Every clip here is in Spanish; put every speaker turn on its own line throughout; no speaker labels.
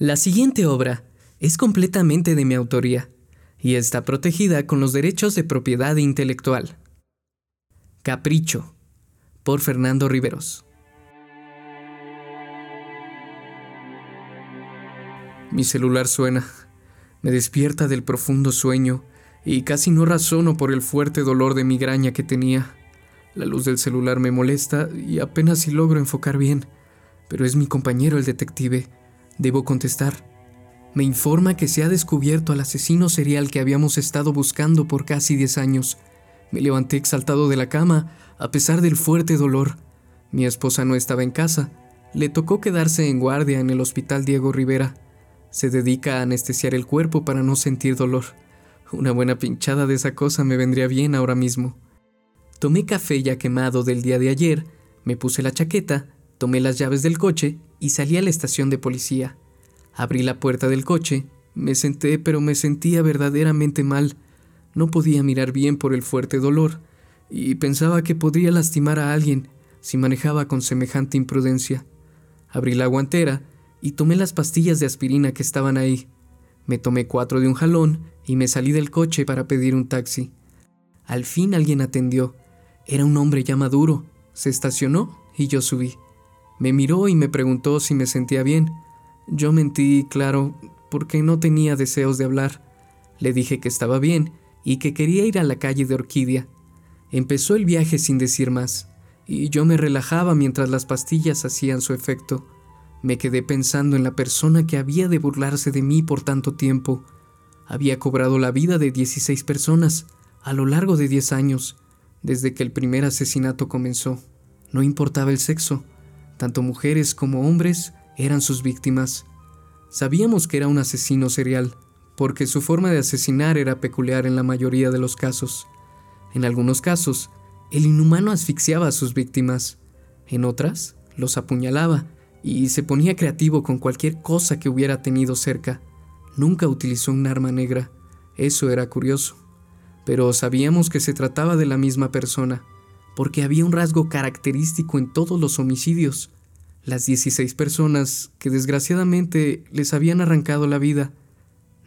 La siguiente obra es completamente de mi autoría y está protegida con los derechos de propiedad intelectual. Capricho, por Fernando Riveros. Mi celular suena, me despierta del profundo sueño y casi no razono por el fuerte dolor de migraña que tenía. La luz del celular me molesta y apenas si logro enfocar bien, pero es mi compañero el detective. Debo contestar. Me informa que se ha descubierto al asesino serial que habíamos estado buscando por casi 10 años. Me levanté exaltado de la cama, a pesar del fuerte dolor. Mi esposa no estaba en casa. Le tocó quedarse en guardia en el hospital Diego Rivera. Se dedica a anestesiar el cuerpo para no sentir dolor. Una buena pinchada de esa cosa me vendría bien ahora mismo. Tomé café ya quemado del día de ayer, me puse la chaqueta, tomé las llaves del coche y salí a la estación de policía. Abrí la puerta del coche, me senté pero me sentía verdaderamente mal. No podía mirar bien por el fuerte dolor y pensaba que podría lastimar a alguien si manejaba con semejante imprudencia. Abrí la guantera y tomé las pastillas de aspirina que estaban ahí. Me tomé cuatro de un jalón y me salí del coche para pedir un taxi. Al fin alguien atendió. Era un hombre ya maduro. Se estacionó y yo subí. Me miró y me preguntó si me sentía bien. Yo mentí, claro, porque no tenía deseos de hablar. Le dije que estaba bien y que quería ir a la calle de Orquídea. Empezó el viaje sin decir más, y yo me relajaba mientras las pastillas hacían su efecto. Me quedé pensando en la persona que había de burlarse de mí por tanto tiempo. Había cobrado la vida de 16 personas a lo largo de 10 años, desde que el primer asesinato comenzó. No importaba el sexo, tanto mujeres como hombres eran sus víctimas. Sabíamos que era un asesino serial, porque su forma de asesinar era peculiar en la mayoría de los casos. En algunos casos, el inhumano asfixiaba a sus víctimas, en otras, los apuñalaba y se ponía creativo con cualquier cosa que hubiera tenido cerca. Nunca utilizó un arma negra, eso era curioso. Pero sabíamos que se trataba de la misma persona, porque había un rasgo característico en todos los homicidios, las 16 personas que desgraciadamente les habían arrancado la vida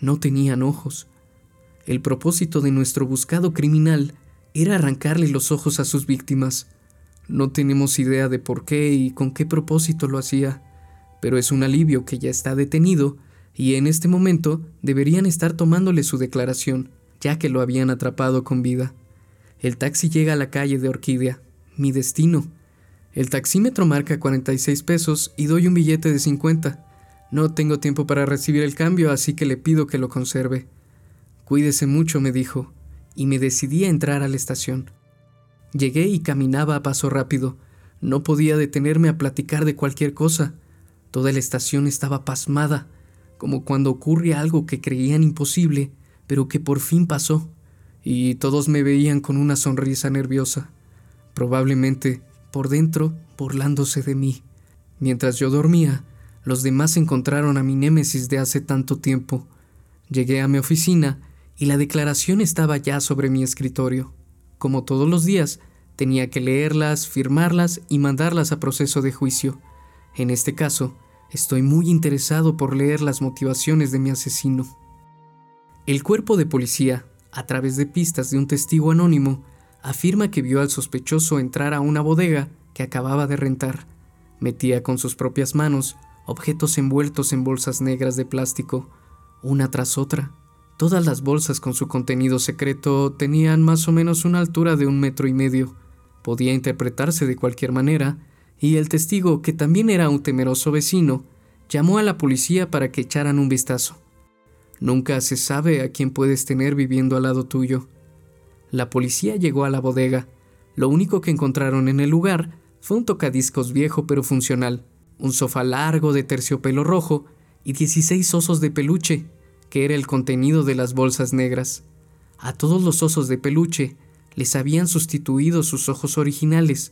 no tenían ojos. El propósito de nuestro buscado criminal era arrancarle los ojos a sus víctimas. No tenemos idea de por qué y con qué propósito lo hacía, pero es un alivio que ya está detenido y en este momento deberían estar tomándole su declaración, ya que lo habían atrapado con vida. El taxi llega a la calle de Orquídea, mi destino, el taxímetro marca 46 pesos y doy un billete de 50. No tengo tiempo para recibir el cambio, así que le pido que lo conserve. Cuídese mucho, me dijo, y me decidí a entrar a la estación. Llegué y caminaba a paso rápido. No podía detenerme a platicar de cualquier cosa. Toda la estación estaba pasmada, como cuando ocurre algo que creían imposible, pero que por fin pasó, y todos me veían con una sonrisa nerviosa. Probablemente por dentro burlándose de mí. Mientras yo dormía, los demás encontraron a mi némesis de hace tanto tiempo. Llegué a mi oficina y la declaración estaba ya sobre mi escritorio. Como todos los días, tenía que leerlas, firmarlas y mandarlas a proceso de juicio. En este caso, estoy muy interesado por leer las motivaciones de mi asesino. El cuerpo de policía, a través de pistas de un testigo anónimo, afirma que vio al sospechoso entrar a una bodega que acababa de rentar. Metía con sus propias manos objetos envueltos en bolsas negras de plástico, una tras otra. Todas las bolsas con su contenido secreto tenían más o menos una altura de un metro y medio. Podía interpretarse de cualquier manera, y el testigo, que también era un temeroso vecino, llamó a la policía para que echaran un vistazo. Nunca se sabe a quién puedes tener viviendo al lado tuyo. La policía llegó a la bodega. Lo único que encontraron en el lugar fue un tocadiscos viejo pero funcional, un sofá largo de terciopelo rojo y 16 osos de peluche, que era el contenido de las bolsas negras. A todos los osos de peluche les habían sustituido sus ojos originales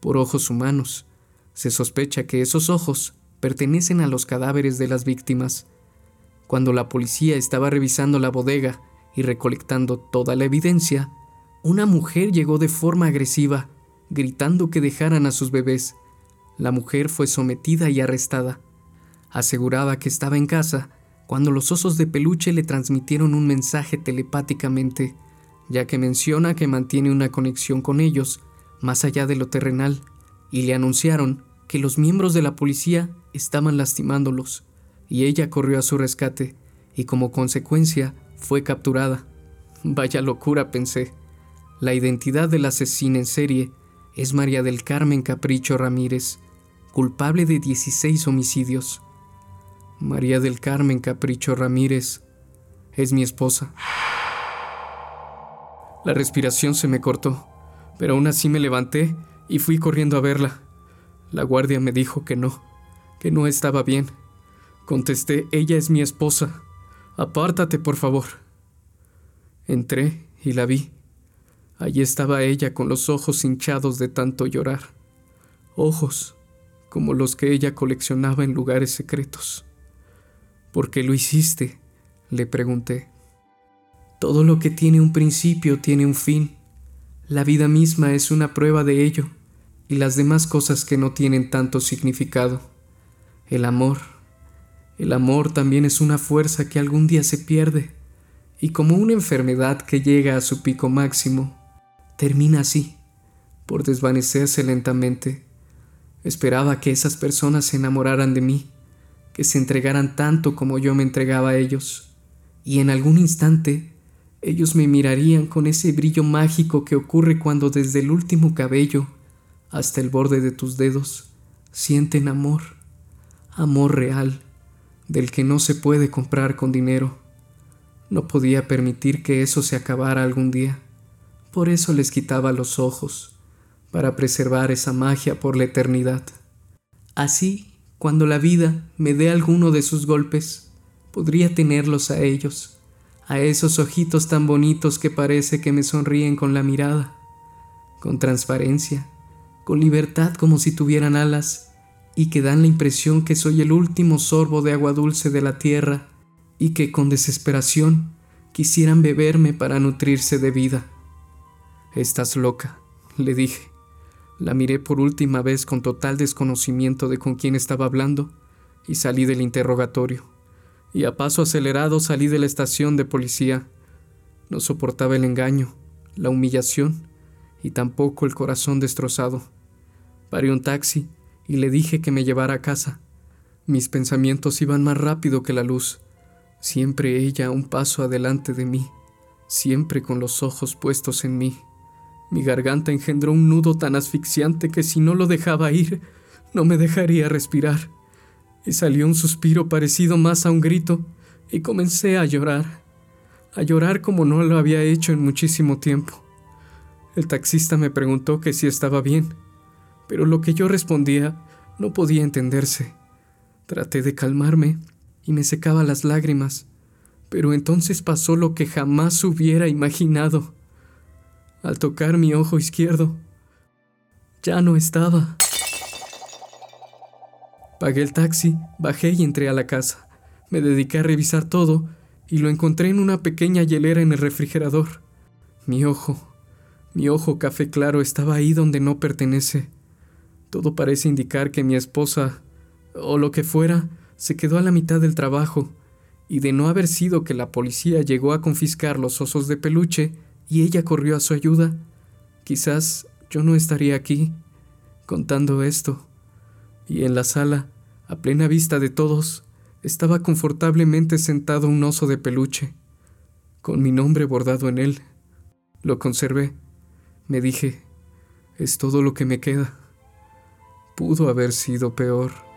por ojos humanos. Se sospecha que esos ojos pertenecen a los cadáveres de las víctimas. Cuando la policía estaba revisando la bodega y recolectando toda la evidencia, una mujer llegó de forma agresiva, gritando que dejaran a sus bebés. La mujer fue sometida y arrestada. aseguraba que estaba en casa cuando los osos de peluche le transmitieron un mensaje telepáticamente, ya que menciona que mantiene una conexión con ellos más allá de lo terrenal, y le anunciaron que los miembros de la policía estaban lastimándolos, y ella corrió a su rescate, y como consecuencia fue capturada. Vaya locura, pensé. La identidad del asesino en serie es María del Carmen Capricho Ramírez, culpable de 16 homicidios. María del Carmen Capricho Ramírez es mi esposa. La respiración se me cortó, pero aún así me levanté y fui corriendo a verla. La guardia me dijo que no, que no estaba bien. Contesté, ella es mi esposa. Apártate, por favor. Entré y la vi. Allí estaba ella con los ojos hinchados de tanto llorar. Ojos como los que ella coleccionaba en lugares secretos. ¿Por qué lo hiciste? le pregunté. Todo lo que tiene un principio tiene un fin. La vida misma es una prueba de ello, y las demás cosas que no tienen tanto significado. El amor. El amor también es una fuerza que algún día se pierde, y como una enfermedad que llega a su pico máximo, termina así, por desvanecerse lentamente. Esperaba que esas personas se enamoraran de mí, que se entregaran tanto como yo me entregaba a ellos, y en algún instante ellos me mirarían con ese brillo mágico que ocurre cuando desde el último cabello hasta el borde de tus dedos sienten amor, amor real, del que no se puede comprar con dinero. No podía permitir que eso se acabara algún día, por eso les quitaba los ojos, para preservar esa magia por la eternidad. Así cuando la vida me dé alguno de sus golpes, podría tenerlos a ellos, a esos ojitos tan bonitos que parece que me sonríen con la mirada, con transparencia, con libertad como si tuvieran alas, y que dan la impresión que soy el último sorbo de agua dulce de la tierra, y que con desesperación quisieran beberme para nutrirse de vida. Estás loca, le dije. La miré por última vez con total desconocimiento de con quién estaba hablando y salí del interrogatorio. Y a paso acelerado salí de la estación de policía. No soportaba el engaño, la humillación y tampoco el corazón destrozado. Paré un taxi y le dije que me llevara a casa. Mis pensamientos iban más rápido que la luz, siempre ella un paso adelante de mí, siempre con los ojos puestos en mí. Mi garganta engendró un nudo tan asfixiante que si no lo dejaba ir, no me dejaría respirar. Y salió un suspiro parecido más a un grito, y comencé a llorar, a llorar como no lo había hecho en muchísimo tiempo. El taxista me preguntó que si estaba bien, pero lo que yo respondía no podía entenderse. Traté de calmarme y me secaba las lágrimas, pero entonces pasó lo que jamás hubiera imaginado al tocar mi ojo izquierdo. Ya no estaba. Pagué el taxi, bajé y entré a la casa. Me dediqué a revisar todo y lo encontré en una pequeña hielera en el refrigerador. Mi ojo, mi ojo café claro estaba ahí donde no pertenece. Todo parece indicar que mi esposa, o lo que fuera, se quedó a la mitad del trabajo, y de no haber sido que la policía llegó a confiscar los osos de peluche, y ella corrió a su ayuda, quizás yo no estaría aquí contando esto. Y en la sala, a plena vista de todos, estaba confortablemente sentado un oso de peluche, con mi nombre bordado en él. Lo conservé. Me dije, es todo lo que me queda. Pudo haber sido peor.